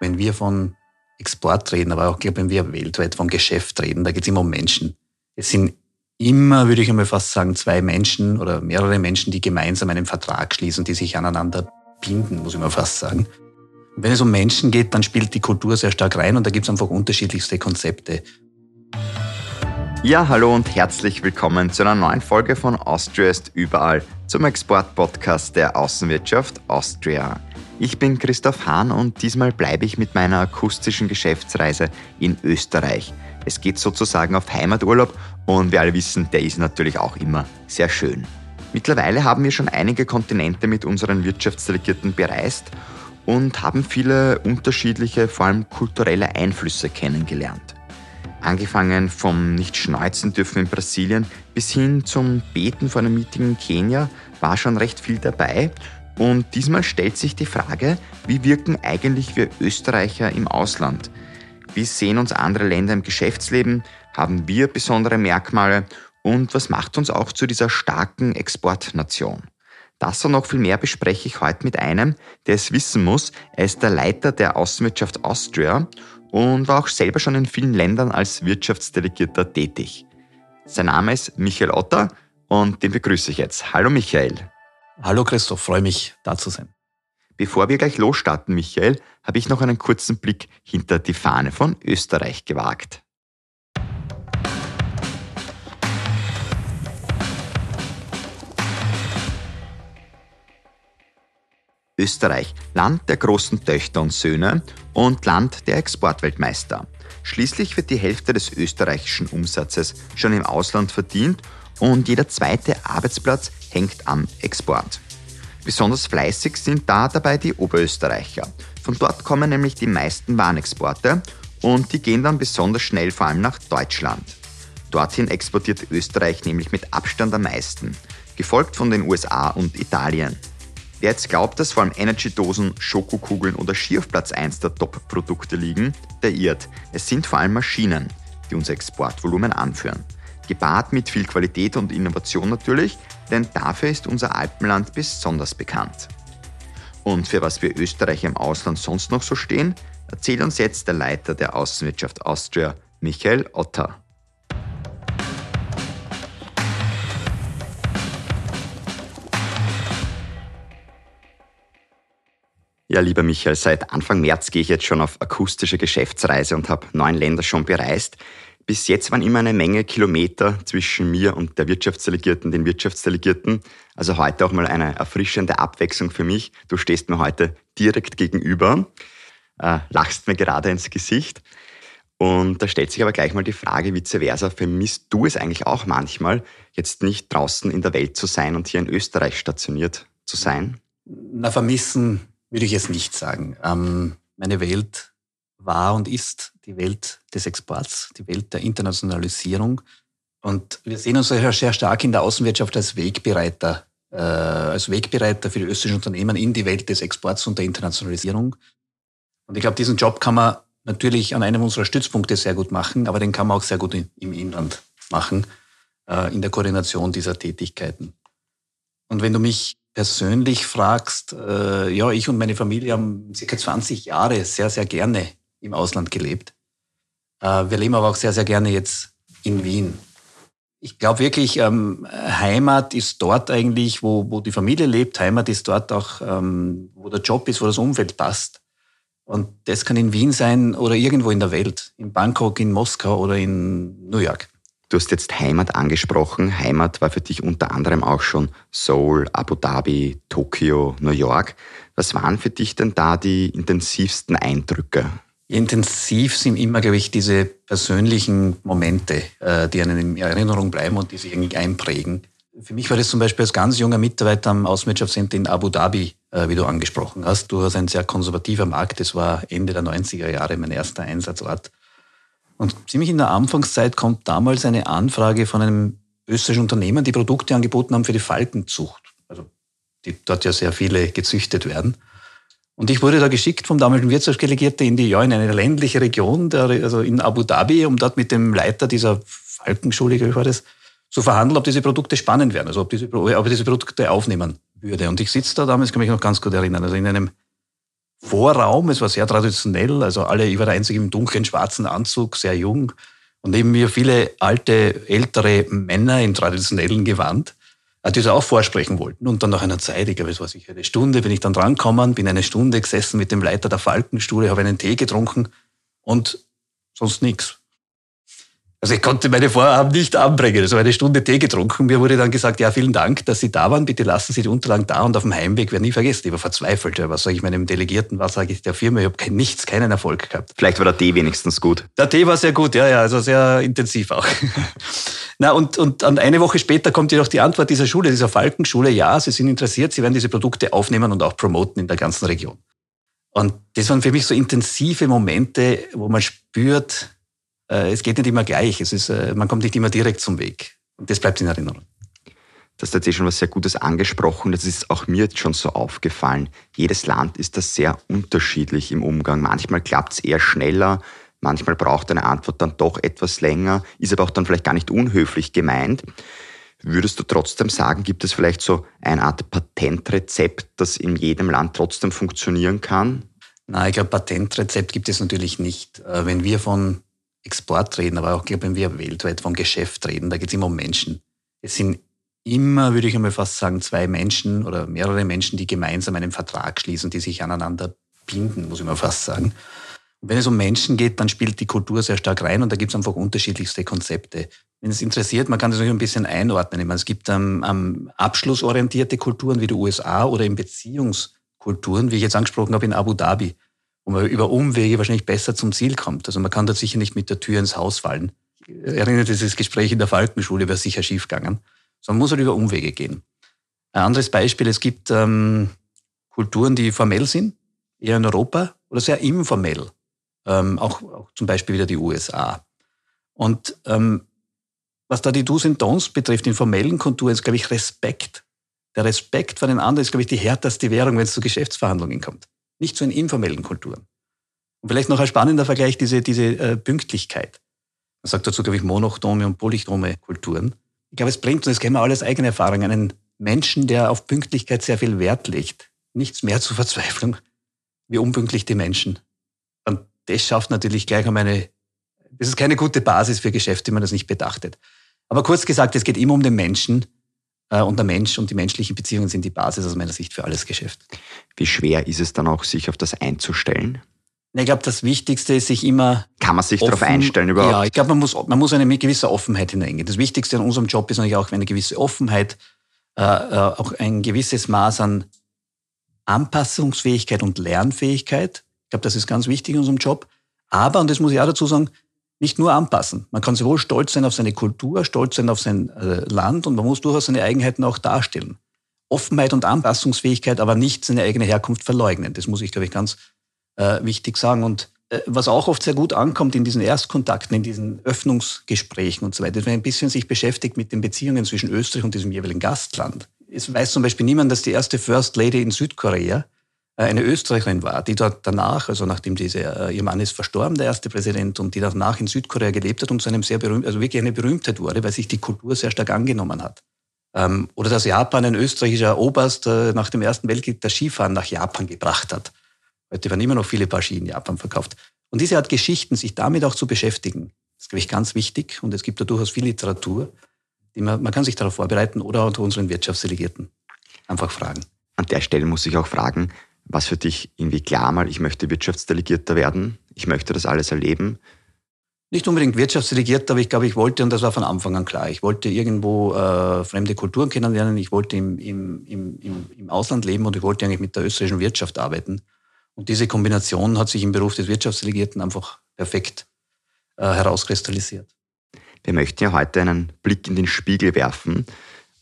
wenn wir von Export reden, aber auch, glaube wenn wir weltweit von Geschäft reden, da geht es immer um Menschen. Es sind immer, würde ich einmal fast sagen, zwei Menschen oder mehrere Menschen, die gemeinsam einen Vertrag schließen, die sich aneinander binden, muss ich mal fast sagen. Und wenn es um Menschen geht, dann spielt die Kultur sehr stark rein und da gibt es einfach unterschiedlichste Konzepte. Ja, hallo und herzlich willkommen zu einer neuen Folge von Austria ist überall, zum Export-Podcast der Außenwirtschaft Austria. Ich bin Christoph Hahn und diesmal bleibe ich mit meiner akustischen Geschäftsreise in Österreich. Es geht sozusagen auf Heimaturlaub und wir alle wissen, der ist natürlich auch immer sehr schön. Mittlerweile haben wir schon einige Kontinente mit unseren Wirtschaftsdelegierten bereist und haben viele unterschiedliche, vor allem kulturelle Einflüsse kennengelernt. Angefangen vom Nicht-Schneuzen dürfen in Brasilien bis hin zum Beten vor einem Meeting in Kenia war schon recht viel dabei und diesmal stellt sich die Frage, wie wirken eigentlich wir Österreicher im Ausland? Wie sehen uns andere Länder im Geschäftsleben? Haben wir besondere Merkmale? Und was macht uns auch zu dieser starken Exportnation? Das und noch viel mehr bespreche ich heute mit einem, der es wissen muss. Er ist der Leiter der Außenwirtschaft Austria und war auch selber schon in vielen Ländern als Wirtschaftsdelegierter tätig. Sein Name ist Michael Otter und den begrüße ich jetzt. Hallo Michael. Hallo Christoph, freue mich, da zu sein. Bevor wir gleich losstarten, Michael, habe ich noch einen kurzen Blick hinter die Fahne von Österreich gewagt. Österreich, Land der großen Töchter und Söhne und Land der Exportweltmeister. Schließlich wird die Hälfte des österreichischen Umsatzes schon im Ausland verdient und jeder zweite Arbeitsplatz hängt am Export. Besonders fleißig sind da dabei die Oberösterreicher. Von dort kommen nämlich die meisten Warenexporte und die gehen dann besonders schnell vor allem nach Deutschland. Dorthin exportiert Österreich nämlich mit Abstand am meisten, gefolgt von den USA und Italien. Wer jetzt glaubt, dass vor allem Energy-Dosen, Schokokugeln oder Ski auf Platz 1 der Top-Produkte liegen, der irrt. Es sind vor allem Maschinen, die unser Exportvolumen anführen gepaart mit viel Qualität und Innovation natürlich, denn dafür ist unser Alpenland besonders bekannt. Und für was wir Österreicher im Ausland sonst noch so stehen, erzählt uns jetzt der Leiter der Außenwirtschaft Austria, Michael Otter. Ja, lieber Michael, seit Anfang März gehe ich jetzt schon auf akustische Geschäftsreise und habe neun Länder schon bereist. Bis jetzt waren immer eine Menge Kilometer zwischen mir und der Wirtschaftsdelegierten, den Wirtschaftsdelegierten. Also heute auch mal eine erfrischende Abwechslung für mich. Du stehst mir heute direkt gegenüber, äh, lachst mir gerade ins Gesicht. Und da stellt sich aber gleich mal die Frage, vice versa, vermisst du es eigentlich auch manchmal, jetzt nicht draußen in der Welt zu sein und hier in Österreich stationiert zu sein? Na, vermissen würde ich jetzt nicht sagen. Ähm, meine Welt war und ist die Welt des Exports, die Welt der Internationalisierung. Und wir sehen uns sehr, sehr stark in der Außenwirtschaft als Wegbereiter, äh, als Wegbereiter für die österreichischen Unternehmen in die Welt des Exports und der Internationalisierung. Und ich glaube, diesen Job kann man natürlich an einem unserer Stützpunkte sehr gut machen, aber den kann man auch sehr gut im Inland machen, äh, in der Koordination dieser Tätigkeiten. Und wenn du mich persönlich fragst, äh, ja, ich und meine Familie haben circa 20 Jahre sehr, sehr gerne im Ausland gelebt. Äh, wir leben aber auch sehr, sehr gerne jetzt in Wien. Ich glaube wirklich, ähm, Heimat ist dort eigentlich, wo, wo die Familie lebt. Heimat ist dort auch, ähm, wo der Job ist, wo das Umfeld passt. Und das kann in Wien sein oder irgendwo in der Welt. In Bangkok, in Moskau oder in New York. Du hast jetzt Heimat angesprochen. Heimat war für dich unter anderem auch schon Seoul, Abu Dhabi, Tokio, New York. Was waren für dich denn da die intensivsten Eindrücke? Intensiv sind immer, glaube ich, diese persönlichen Momente, äh, die einem in Erinnerung bleiben und die sich irgendwie einprägen. Für mich war das zum Beispiel als ganz junger Mitarbeiter am Außenwirtschaftscenter in Abu Dhabi, äh, wie du angesprochen hast. Du hast ein sehr konservativer Markt. Das war Ende der 90er Jahre mein erster Einsatzort. Und ziemlich in der Anfangszeit kommt damals eine Anfrage von einem österreichischen Unternehmen, die Produkte angeboten haben für die Falkenzucht. Also die dort ja sehr viele gezüchtet werden. Und ich wurde da geschickt vom damaligen Wirtschaftsdelegierten in die, ja, in eine ländliche Region, der, also in Abu Dhabi, um dort mit dem Leiter dieser Falkenschule, wie war das, zu verhandeln, ob diese Produkte spannend werden, also ob diese, ob diese Produkte aufnehmen würde. Und ich sitze da damals, kann mich noch ganz gut erinnern, also in einem Vorraum. Es war sehr traditionell, also alle, ich war der Einzige im dunklen schwarzen Anzug, sehr jung. Und neben mir viele alte, ältere Männer in traditionellen Gewand, äh, die das auch vorsprechen wollten. Und dann nach einer Zeit, ich glaube, es war sicher eine Stunde, bin ich dann drangekommen, bin eine Stunde gesessen mit dem Leiter der Falkenstuhle, habe einen Tee getrunken und sonst nichts. Also ich konnte meine Vorhaben nicht anbringen. Also eine Stunde Tee getrunken. Mir wurde dann gesagt, ja, vielen Dank, dass Sie da waren. Bitte lassen Sie die Unterlagen da und auf dem Heimweg werde nie vergessen. Ich war verzweifelt. Was sage ich meinem Delegierten? Was sage ich der Firma? Ich habe kein, nichts, keinen Erfolg gehabt. Vielleicht war der Tee wenigstens gut. Der Tee war sehr gut, ja, ja, also sehr intensiv auch. Na, und, und eine Woche später kommt jedoch die Antwort dieser Schule, dieser Falkenschule, ja, Sie sind interessiert, Sie werden diese Produkte aufnehmen und auch promoten in der ganzen Region. Und das waren für mich so intensive Momente, wo man spürt, es geht nicht immer gleich. Es ist, äh, man kommt nicht immer direkt zum Weg. Und das bleibt in Erinnerung. Das ist jetzt schon was sehr Gutes angesprochen. Das ist auch mir jetzt schon so aufgefallen. Jedes Land ist da sehr unterschiedlich im Umgang. Manchmal klappt es eher schneller, manchmal braucht eine Antwort dann doch etwas länger, ist aber auch dann vielleicht gar nicht unhöflich gemeint. Würdest du trotzdem sagen, gibt es vielleicht so eine Art Patentrezept, das in jedem Land trotzdem funktionieren kann? Nein, ich glaube, Patentrezept gibt es natürlich nicht. Äh, wenn wir von Export reden, aber auch, glaube ich, wenn wir weltweit vom Geschäft reden, da geht es immer um Menschen. Es sind immer, würde ich einmal fast sagen, zwei Menschen oder mehrere Menschen, die gemeinsam einen Vertrag schließen, die sich aneinander binden, muss ich mal fast sagen. Und wenn es um Menschen geht, dann spielt die Kultur sehr stark rein und da gibt es einfach unterschiedlichste Konzepte. Wenn es interessiert, man kann das natürlich ein bisschen einordnen. Meine, es gibt ähm, ähm, abschlussorientierte Kulturen wie die USA oder in Beziehungskulturen, wie ich jetzt angesprochen habe, in Abu Dhabi wo man über Umwege wahrscheinlich besser zum Ziel kommt. Also man kann dort sicher nicht mit der Tür ins Haus fallen. Ich erinnere dieses Gespräch in der Falkenschule, wäre sicher schief gegangen. Sondern man muss halt über Umwege gehen. Ein anderes Beispiel, es gibt ähm, Kulturen, die formell sind, eher in Europa oder sehr informell. Ähm, auch, auch zum Beispiel wieder die USA. Und ähm, was da die Do's und Don'ts betrifft, in formellen Kulturen, ist, glaube ich, Respekt. Der Respekt vor den anderen ist, glaube ich, die härteste Währung, wenn es zu Geschäftsverhandlungen kommt nicht so in informellen Kulturen. Und vielleicht noch ein spannender Vergleich, diese, diese äh, Pünktlichkeit. Man sagt dazu, glaube ich, monochrome und polychrome Kulturen. Ich glaube, es bringt, und das kennen wir alles eigene Erfahrung, einen Menschen, der auf Pünktlichkeit sehr viel Wert legt, nichts mehr zur Verzweiflung, wie unpünktlich die Menschen. Und das schafft natürlich gleich um eine, das ist keine gute Basis für Geschäfte, wenn man das nicht bedachtet. Aber kurz gesagt, es geht immer um den Menschen, und der Mensch und die menschlichen Beziehungen sind die Basis aus meiner Sicht für alles Geschäft. Wie schwer ist es dann auch, sich auf das einzustellen? Ich glaube, das Wichtigste ist sich immer. Kann man sich offen, darauf einstellen überhaupt? Ja, ich glaube, man muss, man muss eine gewisse Offenheit hineingehen. Das Wichtigste an unserem Job ist natürlich auch eine gewisse Offenheit, äh, äh, auch ein gewisses Maß an Anpassungsfähigkeit und Lernfähigkeit. Ich glaube, das ist ganz wichtig in unserem Job. Aber, und das muss ich auch dazu sagen, nicht nur anpassen. Man kann sowohl stolz sein auf seine Kultur, stolz sein auf sein äh, Land und man muss durchaus seine Eigenheiten auch darstellen. Offenheit und Anpassungsfähigkeit, aber nicht seine eigene Herkunft verleugnen. Das muss ich, glaube ich, ganz äh, wichtig sagen. Und äh, was auch oft sehr gut ankommt in diesen Erstkontakten, in diesen Öffnungsgesprächen und so weiter, wenn man ein bisschen sich beschäftigt mit den Beziehungen zwischen Österreich und diesem jeweiligen Gastland. Es weiß zum Beispiel niemand, dass die erste First Lady in Südkorea eine Österreicherin war, die dort danach, also nachdem diese, äh, ihr Mann ist verstorben, der erste Präsident, und die danach in Südkorea gelebt hat und zu einem sehr berühmt, also wirklich eine Berühmtheit wurde, weil sich die Kultur sehr stark angenommen hat. Ähm, oder dass Japan ein österreichischer Oberst äh, nach dem Ersten Weltkrieg das Skifahren nach Japan gebracht hat. Heute werden immer noch viele Paar Ski in Japan verkauft. Und diese Art Geschichten, sich damit auch zu beschäftigen, ist, glaube ich, ganz wichtig. Und es gibt da durchaus viel Literatur. Die man, man kann sich darauf vorbereiten oder unter unseren Wirtschaftsdelegierten einfach fragen. An der Stelle muss ich auch fragen, was für dich irgendwie klar mal, ich möchte Wirtschaftsdelegierter werden, ich möchte das alles erleben? Nicht unbedingt Wirtschaftsdelegierter, aber ich glaube, ich wollte, und das war von Anfang an klar, ich wollte irgendwo äh, fremde Kulturen kennenlernen, ich wollte im, im, im, im Ausland leben und ich wollte eigentlich mit der österreichischen Wirtschaft arbeiten. Und diese Kombination hat sich im Beruf des Wirtschaftsdelegierten einfach perfekt äh, herauskristallisiert. Wir möchten ja heute einen Blick in den Spiegel werfen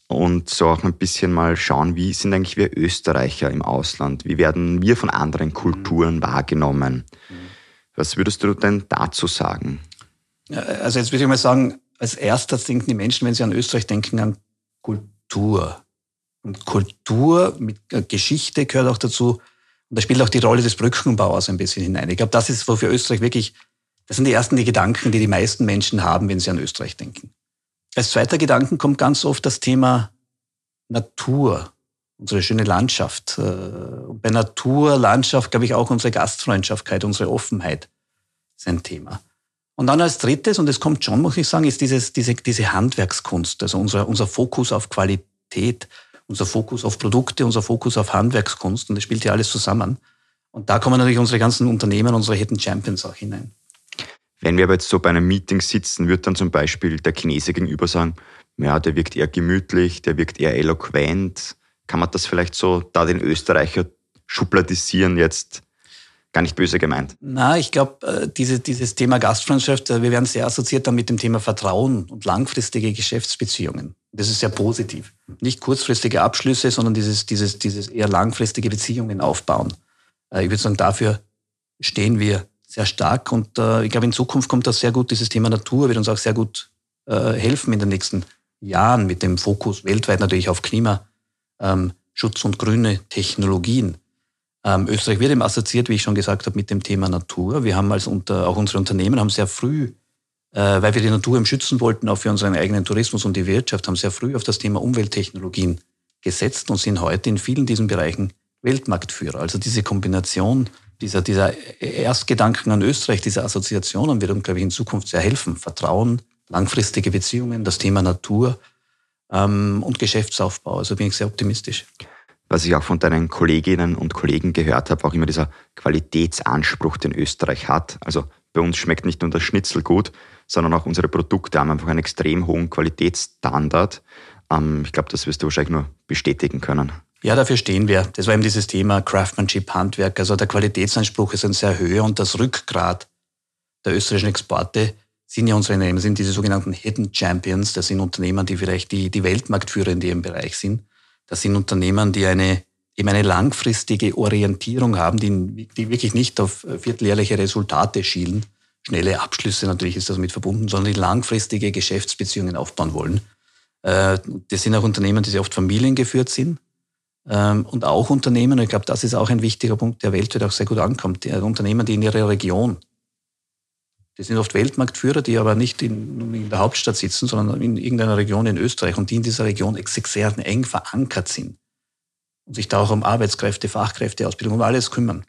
und so auch ein bisschen mal schauen, wie sind eigentlich wir Österreicher im Ausland? Wie werden wir von anderen Kulturen mhm. wahrgenommen? Mhm. Was würdest du denn dazu sagen? Also jetzt würde ich mal sagen, als erstes denken die Menschen, wenn sie an Österreich denken, an Kultur. Und Kultur mit Geschichte gehört auch dazu. Und da spielt auch die Rolle des Brückenbauers ein bisschen hinein. Ich glaube, das ist, wofür Österreich wirklich, das sind die ersten die Gedanken, die die meisten Menschen haben, wenn sie an Österreich denken. Als zweiter Gedanken kommt ganz oft das Thema Natur unsere schöne Landschaft. Äh, und bei Natur, Landschaft, glaube ich, auch unsere Gastfreundschaftkeit, unsere Offenheit ist ein Thema. Und dann als drittes, und es kommt schon, muss ich sagen, ist dieses, diese, diese Handwerkskunst, also unser, unser Fokus auf Qualität, unser Fokus auf Produkte, unser Fokus auf Handwerkskunst. Und das spielt ja alles zusammen. Und da kommen natürlich unsere ganzen Unternehmen, unsere Hidden Champions auch hinein. Wenn wir aber jetzt so bei einem Meeting sitzen, wird dann zum Beispiel der Chinese gegenüber sagen, ja, der wirkt eher gemütlich, der wirkt eher eloquent. Kann man das vielleicht so da den Österreicher schubladisieren jetzt? Gar nicht böse gemeint. Na, ich glaube, äh, diese, dieses Thema Gastfreundschaft, äh, wir werden sehr assoziiert dann mit dem Thema Vertrauen und langfristige Geschäftsbeziehungen. Das ist sehr positiv. Nicht kurzfristige Abschlüsse, sondern dieses, dieses, dieses eher langfristige Beziehungen aufbauen. Äh, ich würde sagen, dafür stehen wir sehr stark und ich glaube, in Zukunft kommt das sehr gut. Dieses Thema Natur wird uns auch sehr gut helfen in den nächsten Jahren mit dem Fokus weltweit natürlich auf Klimaschutz ähm, und grüne Technologien. Ähm, Österreich wird eben assoziiert, wie ich schon gesagt habe, mit dem Thema Natur. Wir haben als unter, auch unsere Unternehmen haben sehr früh, äh, weil wir die Natur eben schützen wollten, auch für unseren eigenen Tourismus und die Wirtschaft, haben sehr früh auf das Thema Umwelttechnologien gesetzt und sind heute in vielen diesen Bereichen Weltmarktführer. Also diese Kombination dieser, dieser Erstgedanken an Österreich, dieser Assoziationen wird uns, glaube ich, in Zukunft sehr helfen. Vertrauen, langfristige Beziehungen, das Thema Natur ähm, und Geschäftsaufbau. Also bin ich sehr optimistisch was ich auch von deinen Kolleginnen und Kollegen gehört habe, auch immer dieser Qualitätsanspruch, den Österreich hat. Also bei uns schmeckt nicht nur das Schnitzel gut, sondern auch unsere Produkte haben einfach einen extrem hohen Qualitätsstandard. Ähm, ich glaube, das wirst du wahrscheinlich nur bestätigen können. Ja, dafür stehen wir. Das war eben dieses Thema Craftsmanship, Handwerk. Also der Qualitätsanspruch ist ein sehr höher und das Rückgrat der österreichischen Exporte sind ja unsere Unternehmen, sind diese sogenannten Hidden Champions. Das sind Unternehmen, die vielleicht die, die Weltmarktführer in ihrem Bereich sind. Das sind Unternehmen, die eine, eben eine langfristige Orientierung haben, die, die wirklich nicht auf vierteljährliche Resultate schielen. Schnelle Abschlüsse natürlich ist das mit verbunden, sondern die langfristige Geschäftsbeziehungen aufbauen wollen. Äh, das sind auch Unternehmen, die sehr oft familiengeführt sind. Ähm, und auch Unternehmen, und ich glaube, das ist auch ein wichtiger Punkt, der weltweit auch sehr gut ankommt, die Unternehmen, die in ihrer Region die sind oft Weltmarktführer, die aber nicht in, in, der Hauptstadt sitzen, sondern in irgendeiner Region in Österreich und die in dieser Region sehr eng verankert sind und sich da auch um Arbeitskräfte, Fachkräfte, Ausbildung, um alles kümmern.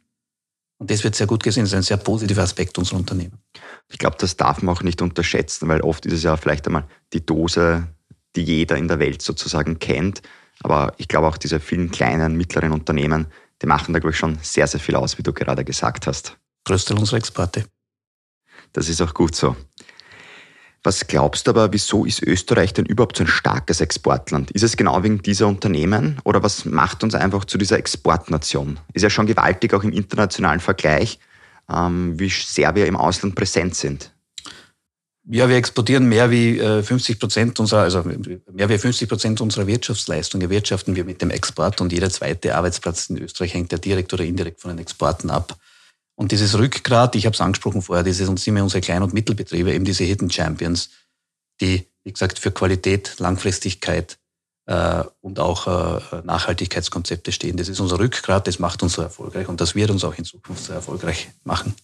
Und das wird sehr gut gesehen. Das ist ein sehr positiver Aspekt unserer Unternehmen. Ich glaube, das darf man auch nicht unterschätzen, weil oft ist es ja vielleicht einmal die Dose, die jeder in der Welt sozusagen kennt. Aber ich glaube auch diese vielen kleinen, mittleren Unternehmen, die machen da, glaube ich, schon sehr, sehr viel aus, wie du gerade gesagt hast. Größteil unserer Exporte. Das ist auch gut so. Was glaubst du aber, wieso ist Österreich denn überhaupt so ein starkes Exportland? Ist es genau wegen dieser Unternehmen oder was macht uns einfach zu dieser Exportnation? Ist ja schon gewaltig auch im internationalen Vergleich, ähm, wie sehr wir im Ausland präsent sind. Ja, wir exportieren mehr wie 50 äh, Prozent unserer, also mehr wie 50 Prozent unserer Wirtschaftsleistung erwirtschaften wir mit dem Export und jeder zweite Arbeitsplatz in Österreich hängt ja direkt oder indirekt von den Exporten ab. Und dieses Rückgrat, ich habe es angesprochen vorher, dieses und sind wir unsere Klein- und Mittelbetriebe, eben diese Hidden Champions, die, wie gesagt, für Qualität, Langfristigkeit äh, und auch äh, Nachhaltigkeitskonzepte stehen. Das ist unser Rückgrat, das macht uns so erfolgreich und das wird uns auch in Zukunft so erfolgreich machen.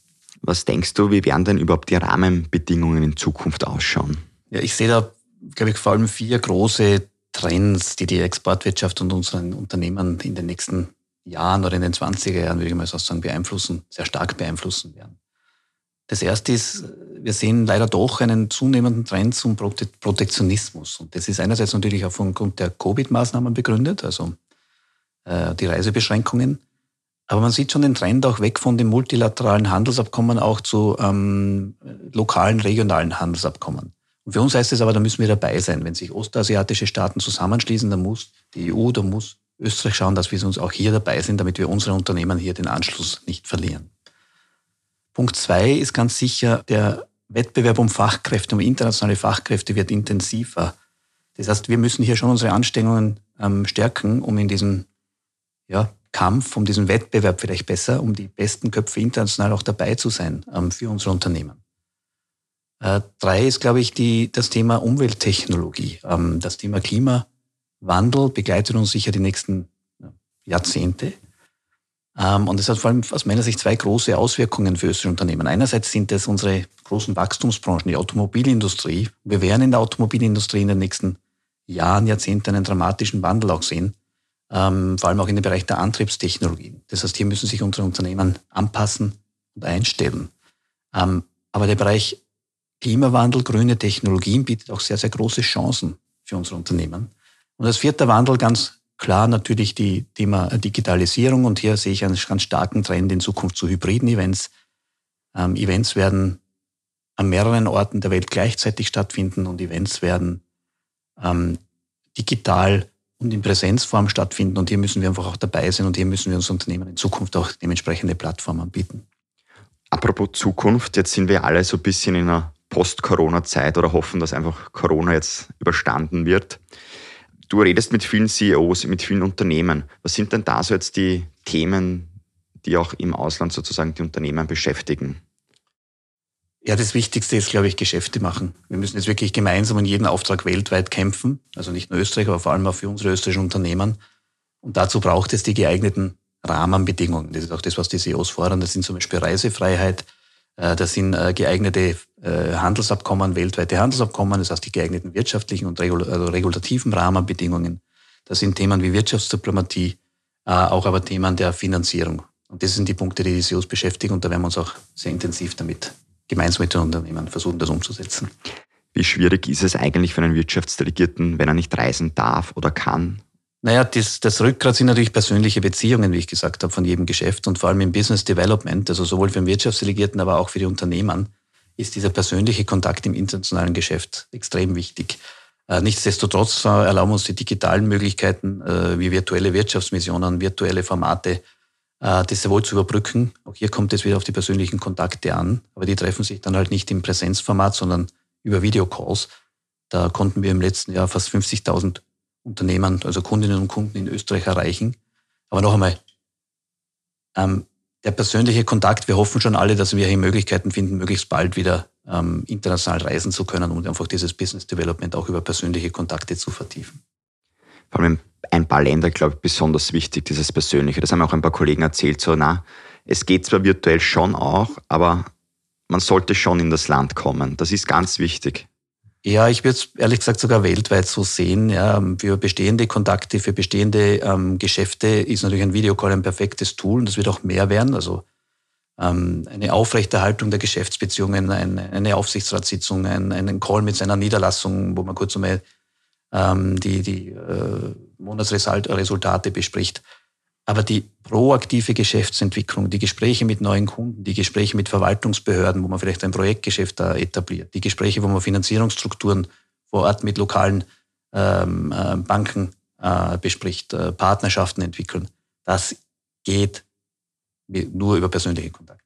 Was denkst du, wie werden denn überhaupt die Rahmenbedingungen in Zukunft ausschauen? Ja, ich sehe da, glaube ich, vor allem vier große Trends, die die Exportwirtschaft und unseren Unternehmen in den nächsten Jahren oder in den 20er Jahren, würde ich mal so sagen, beeinflussen, sehr stark beeinflussen werden. Das erste ist, wir sehen leider doch einen zunehmenden Trend zum Protektionismus. Und das ist einerseits natürlich aufgrund der Covid-Maßnahmen begründet, also äh, die Reisebeschränkungen. Aber man sieht schon den Trend auch weg von dem multilateralen Handelsabkommen auch zu ähm, lokalen, regionalen Handelsabkommen. Und für uns heißt es aber, da müssen wir dabei sein. Wenn sich ostasiatische Staaten zusammenschließen, dann muss die EU, da muss Österreich schauen, dass wir uns auch hier dabei sind, damit wir unsere Unternehmen hier den Anschluss nicht verlieren. Punkt zwei ist ganz sicher, der Wettbewerb um Fachkräfte, um internationale Fachkräfte wird intensiver. Das heißt, wir müssen hier schon unsere Anstrengungen ähm, stärken, um in diesem ja, Kampf, um diesen Wettbewerb vielleicht besser, um die besten Köpfe international auch dabei zu sein ähm, für unsere Unternehmen. Äh, drei ist, glaube ich, die, das Thema Umwelttechnologie, ähm, das Thema Klima. Wandel begleitet uns sicher die nächsten Jahrzehnte. Ähm, und es hat vor allem aus meiner Sicht zwei große Auswirkungen für österreichische Unternehmen. Einerseits sind es unsere großen Wachstumsbranchen, die Automobilindustrie. Wir werden in der Automobilindustrie in den nächsten Jahren, Jahrzehnten einen dramatischen Wandel auch sehen. Ähm, vor allem auch in dem Bereich der Antriebstechnologien. Das heißt, hier müssen sich unsere Unternehmen anpassen und einstellen. Ähm, aber der Bereich Klimawandel, grüne Technologien bietet auch sehr, sehr große Chancen für unsere Unternehmen. Und als vierter Wandel ganz klar natürlich die Thema Digitalisierung. Und hier sehe ich einen ganz starken Trend in Zukunft zu hybriden Events. Ähm, Events werden an mehreren Orten der Welt gleichzeitig stattfinden und Events werden ähm, digital und in Präsenzform stattfinden. Und hier müssen wir einfach auch dabei sein und hier müssen wir uns Unternehmen in Zukunft auch dementsprechende Plattformen anbieten. Apropos Zukunft, jetzt sind wir alle so ein bisschen in einer Post-Corona-Zeit oder hoffen, dass einfach Corona jetzt überstanden wird. Du redest mit vielen CEOs, mit vielen Unternehmen. Was sind denn da so jetzt die Themen, die auch im Ausland sozusagen die Unternehmen beschäftigen? Ja, das Wichtigste ist, glaube ich, Geschäfte machen. Wir müssen jetzt wirklich gemeinsam um jeden Auftrag weltweit kämpfen. Also nicht nur Österreich, aber vor allem auch für unsere österreichischen Unternehmen. Und dazu braucht es die geeigneten Rahmenbedingungen. Das ist auch das, was die CEOs fordern. Das sind zum Beispiel Reisefreiheit, äh, das sind äh, geeignete äh, Handelsabkommen, weltweite Handelsabkommen, das heißt die geeigneten wirtschaftlichen und also regulativen Rahmenbedingungen. Das sind Themen wie Wirtschaftsdiplomatie, auch aber Themen der Finanzierung. Und das sind die Punkte, die die CEOs beschäftigen und da werden wir uns auch sehr intensiv damit gemeinsam mit den Unternehmen versuchen, das umzusetzen. Wie schwierig ist es eigentlich für einen Wirtschaftsdelegierten, wenn er nicht reisen darf oder kann? Naja, das, das Rückgrat sind natürlich persönliche Beziehungen, wie ich gesagt habe, von jedem Geschäft und vor allem im Business Development, also sowohl für den Wirtschaftsdelegierten, aber auch für die Unternehmen, ist dieser persönliche Kontakt im internationalen Geschäft extrem wichtig. Äh, nichtsdestotrotz äh, erlauben uns die digitalen Möglichkeiten äh, wie virtuelle Wirtschaftsmissionen, virtuelle Formate, das sehr wohl zu überbrücken. Auch hier kommt es wieder auf die persönlichen Kontakte an, aber die treffen sich dann halt nicht im Präsenzformat, sondern über Videocalls. Da konnten wir im letzten Jahr fast 50.000 Unternehmen, also Kundinnen und Kunden in Österreich erreichen. Aber noch einmal, ähm, der persönliche Kontakt, wir hoffen schon alle, dass wir hier Möglichkeiten finden, möglichst bald wieder ähm, international reisen zu können und einfach dieses Business Development auch über persönliche Kontakte zu vertiefen. Vor allem ein paar Länder, glaube ich, besonders wichtig, dieses Persönliche. Das haben auch ein paar Kollegen erzählt, so, na, es geht zwar virtuell schon auch, aber man sollte schon in das Land kommen. Das ist ganz wichtig. Ja, ich würde es ehrlich gesagt sogar weltweit so sehen. Ja, für bestehende Kontakte, für bestehende ähm, Geschäfte ist natürlich ein Videocall ein perfektes Tool und das wird auch mehr werden. Also ähm, eine Aufrechterhaltung der Geschäftsbeziehungen, eine, eine Aufsichtsratssitzung, ein, einen Call mit seiner Niederlassung, wo man kurz einmal ähm, die, die äh, Monatsresultate bespricht. Aber die proaktive Geschäftsentwicklung, die Gespräche mit neuen Kunden, die Gespräche mit Verwaltungsbehörden, wo man vielleicht ein Projektgeschäft da etabliert, die Gespräche, wo man Finanzierungsstrukturen vor Ort mit lokalen ähm, äh, Banken äh, bespricht, äh, Partnerschaften entwickeln, das geht nur über persönliche Kontakte.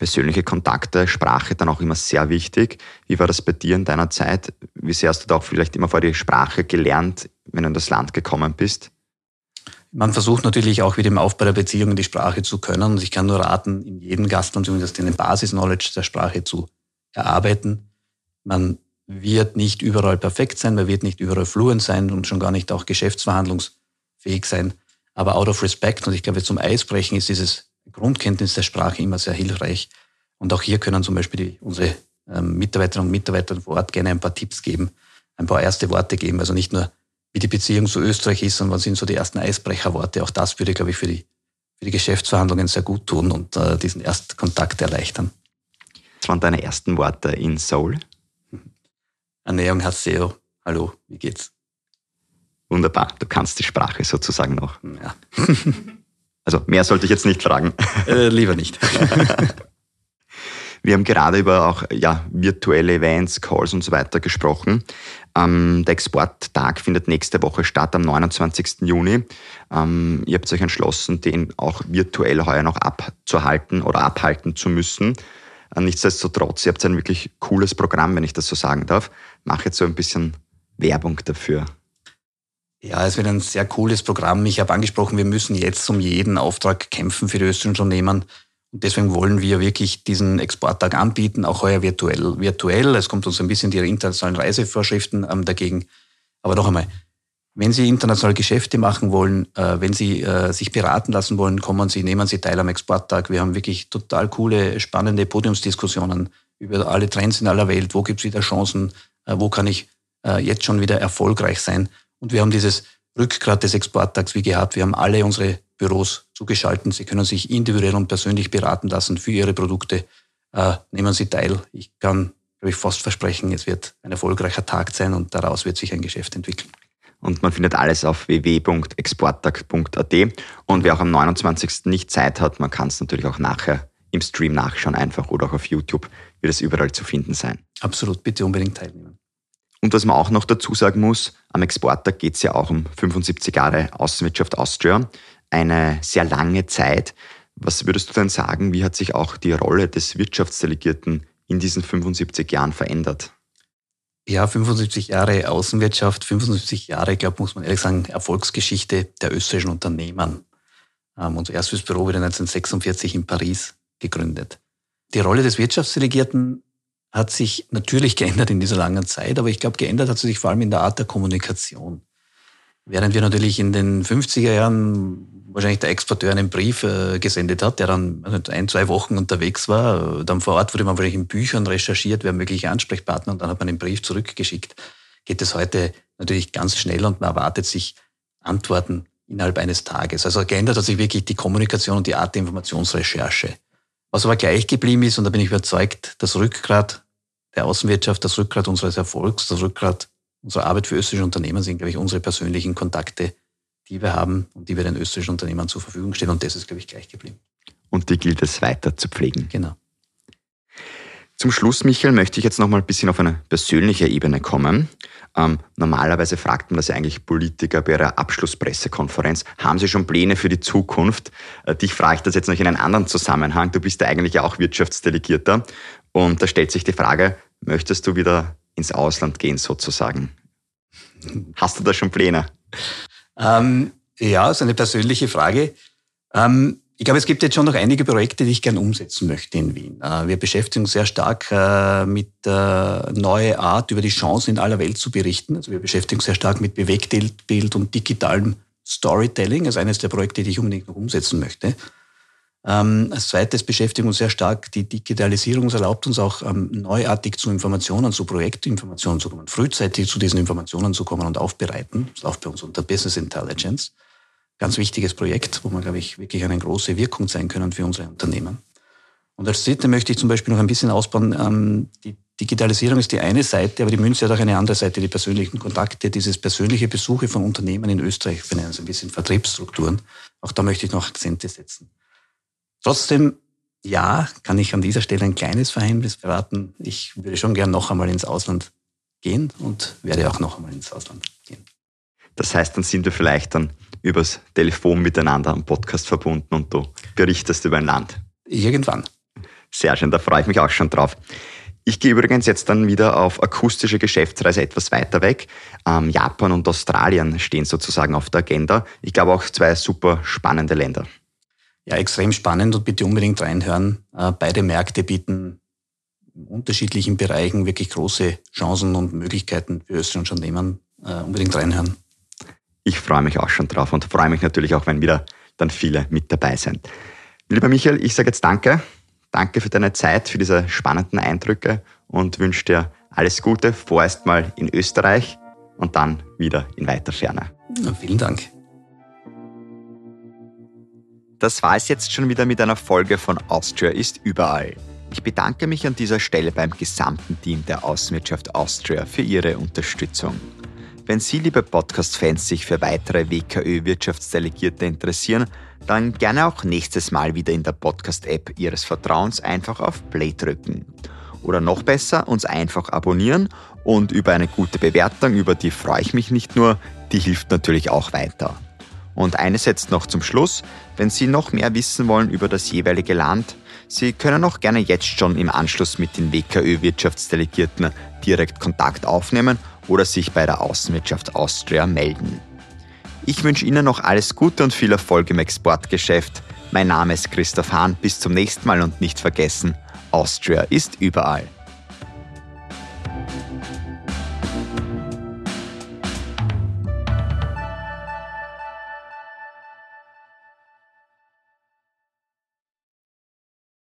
Persönliche Kontakte, Sprache dann auch immer sehr wichtig. Wie war das bei dir in deiner Zeit? Wie sehr hast du da auch vielleicht immer vor die Sprache gelernt, wenn du in das Land gekommen bist? Man versucht natürlich auch wieder im Aufbau der Beziehungen die Sprache zu können. Und ich kann nur raten, in jedem Gastland zumindest den Basis-Knowledge der Sprache zu erarbeiten. Man wird nicht überall perfekt sein, man wird nicht überall fluent sein und schon gar nicht auch geschäftsverhandlungsfähig sein. Aber out of respect, und ich glaube, zum Eisbrechen ist dieses Grundkenntnis der Sprache immer sehr hilfreich. Und auch hier können zum Beispiel die, unsere ähm, Mitarbeiterinnen und Mitarbeiter vor Ort gerne ein paar Tipps geben, ein paar erste Worte geben. Also nicht nur wie die Beziehung zu Österreich ist und was sind so die ersten Eisbrecherworte. Auch das würde, glaube ich, für die, für die Geschäftsverhandlungen sehr gut tun und äh, diesen Erstkontakt erleichtern. Was waren deine ersten Worte in Seoul? Ernährung, Haseo. Hallo, wie geht's? Wunderbar, du kannst die Sprache sozusagen noch. Ja. also mehr sollte ich jetzt nicht fragen. Äh, lieber nicht. Wir haben gerade über auch ja, virtuelle Events, Calls und so weiter gesprochen. Ähm, der Exporttag findet nächste Woche statt, am 29. Juni. Ähm, ihr habt euch entschlossen, den auch virtuell heuer noch abzuhalten oder abhalten zu müssen. Äh, nichtsdestotrotz, ihr habt ein wirklich cooles Programm, wenn ich das so sagen darf. Mach jetzt so ein bisschen Werbung dafür. Ja, es wird ein sehr cooles Programm. Ich habe angesprochen, wir müssen jetzt um jeden Auftrag kämpfen für die österreichischen Unternehmen. Und deswegen wollen wir wirklich diesen Exporttag anbieten, auch heuer virtuell. Virtuell, es kommt uns ein bisschen die internationalen Reisevorschriften ähm, dagegen. Aber noch einmal, wenn Sie international Geschäfte machen wollen, äh, wenn Sie äh, sich beraten lassen wollen, kommen Sie, nehmen Sie teil am Exporttag. Wir haben wirklich total coole, spannende Podiumsdiskussionen über alle Trends in aller Welt. Wo gibt es wieder Chancen? Äh, wo kann ich äh, jetzt schon wieder erfolgreich sein? Und wir haben dieses Rückgrat des Exporttags wie gehabt. Wir haben alle unsere Büros zugeschaltet. Sie können sich individuell und persönlich beraten lassen für Ihre Produkte. Äh, nehmen Sie teil. Ich kann, glaube ich, fast versprechen, es wird ein erfolgreicher Tag sein und daraus wird sich ein Geschäft entwickeln. Und man findet alles auf www.exporttag.at. Und wer auch am 29. nicht Zeit hat, man kann es natürlich auch nachher im Stream nachschauen, einfach oder auch auf YouTube wird es überall zu finden sein. Absolut, bitte unbedingt teilnehmen. Und was man auch noch dazu sagen muss, am Exporttag geht es ja auch um 75 Jahre Außenwirtschaft Austria. Eine sehr lange Zeit. Was würdest du denn sagen, wie hat sich auch die Rolle des Wirtschaftsdelegierten in diesen 75 Jahren verändert? Ja, 75 Jahre Außenwirtschaft, 75 Jahre, glaube muss man ehrlich sagen, Erfolgsgeschichte der österreichischen Unternehmen. Ähm, unser erstes Büro wurde 1946 in Paris gegründet. Die Rolle des Wirtschaftsdelegierten hat sich natürlich geändert in dieser langen Zeit, aber ich glaube, geändert hat sie sich vor allem in der Art der Kommunikation. Während wir natürlich in den 50er Jahren wahrscheinlich der Exporteur einen Brief äh, gesendet hat, der dann ein, zwei Wochen unterwegs war, dann vor Ort wurde man wahrscheinlich in Büchern recherchiert, wer mögliche Ansprechpartner und dann hat man den Brief zurückgeschickt. Geht es heute natürlich ganz schnell und man erwartet sich Antworten innerhalb eines Tages. Also geändert hat sich wirklich die Kommunikation und die Art der Informationsrecherche. Was aber gleich geblieben ist, und da bin ich überzeugt, das Rückgrat der Außenwirtschaft, das Rückgrat unseres Erfolgs, das Rückgrat unserer Arbeit für österreichische Unternehmen sind, glaube ich, unsere persönlichen Kontakte, die wir haben und die wir den österreichischen Unternehmern zur Verfügung stellen. Und das ist, glaube ich, gleich geblieben. Und die gilt es weiter zu pflegen. Genau. Zum Schluss, Michael, möchte ich jetzt noch mal ein bisschen auf eine persönliche Ebene kommen. Ähm, normalerweise fragt man das ja eigentlich Politiker bei ihrer Abschlusspressekonferenz. Haben Sie schon Pläne für die Zukunft? Äh, dich frage ich das jetzt noch in einem anderen Zusammenhang. Du bist ja eigentlich auch Wirtschaftsdelegierter. Und da stellt sich die Frage, möchtest du wieder ins Ausland gehen sozusagen? Hast du da schon Pläne? Ähm, ja, ist eine persönliche Frage. Ähm, ich glaube, es gibt jetzt schon noch einige Projekte, die ich gerne umsetzen möchte in Wien. Äh, wir beschäftigen uns sehr stark äh, mit der neuen Art, über die Chancen in aller Welt zu berichten. Also wir beschäftigen uns sehr stark mit Bewegtbild und digitalem Storytelling. Das ist eines der Projekte, die ich unbedingt noch umsetzen möchte. Ähm, als zweites beschäftigen uns sehr stark die Digitalisierung. Es erlaubt uns auch ähm, neuartig zu Informationen, zu Projektinformationen zu kommen, frühzeitig zu diesen Informationen zu kommen und aufbereiten. Das läuft bei uns unter Business Intelligence ganz wichtiges Projekt, wo wir, glaube ich, wirklich eine große Wirkung sein können für unsere Unternehmen. Und als dritte möchte ich zum Beispiel noch ein bisschen ausbauen. Ähm, die Digitalisierung ist die eine Seite, aber die Münze hat auch eine andere Seite, die persönlichen Kontakte, dieses persönliche Besuche von Unternehmen in Österreich, wir es ein bisschen Vertriebsstrukturen. Auch da möchte ich noch Akzente setzen. Trotzdem, ja, kann ich an dieser Stelle ein kleines Verheimnis verraten. Ich würde schon gern noch einmal ins Ausland gehen und werde auch noch einmal ins Ausland gehen. Das heißt, dann sind wir vielleicht dann übers Telefon miteinander am Podcast verbunden und du berichtest über ein Land. Irgendwann. Sehr schön, da freue ich mich auch schon drauf. Ich gehe übrigens jetzt dann wieder auf akustische Geschäftsreise etwas weiter weg. Ähm, Japan und Australien stehen sozusagen auf der Agenda. Ich glaube auch zwei super spannende Länder. Ja, extrem spannend und bitte unbedingt reinhören. Äh, beide Märkte bieten in unterschiedlichen Bereichen wirklich große Chancen und Möglichkeiten für österreichische Unternehmen. Äh, unbedingt reinhören. Ich freue mich auch schon drauf und freue mich natürlich auch, wenn wieder dann viele mit dabei sind. Lieber Michael, ich sage jetzt danke. Danke für deine Zeit, für diese spannenden Eindrücke und wünsche dir alles Gute, vorerst mal in Österreich und dann wieder in weiter Ferne. Ja, vielen Dank. Das war es jetzt schon wieder mit einer Folge von Austria ist überall. Ich bedanke mich an dieser Stelle beim gesamten Team der Außenwirtschaft Austria für ihre Unterstützung. Wenn Sie, liebe Podcast-Fans, sich für weitere WKÖ-Wirtschaftsdelegierte interessieren, dann gerne auch nächstes Mal wieder in der Podcast-App Ihres Vertrauens einfach auf Play drücken. Oder noch besser, uns einfach abonnieren und über eine gute Bewertung, über die freue ich mich nicht nur, die hilft natürlich auch weiter. Und eines jetzt noch zum Schluss, wenn Sie noch mehr wissen wollen über das jeweilige Land, Sie können auch gerne jetzt schon im Anschluss mit den WKÖ-Wirtschaftsdelegierten direkt Kontakt aufnehmen oder sich bei der Außenwirtschaft Austria melden. Ich wünsche Ihnen noch alles Gute und viel Erfolg im Exportgeschäft. Mein Name ist Christoph Hahn. Bis zum nächsten Mal und nicht vergessen, Austria ist überall.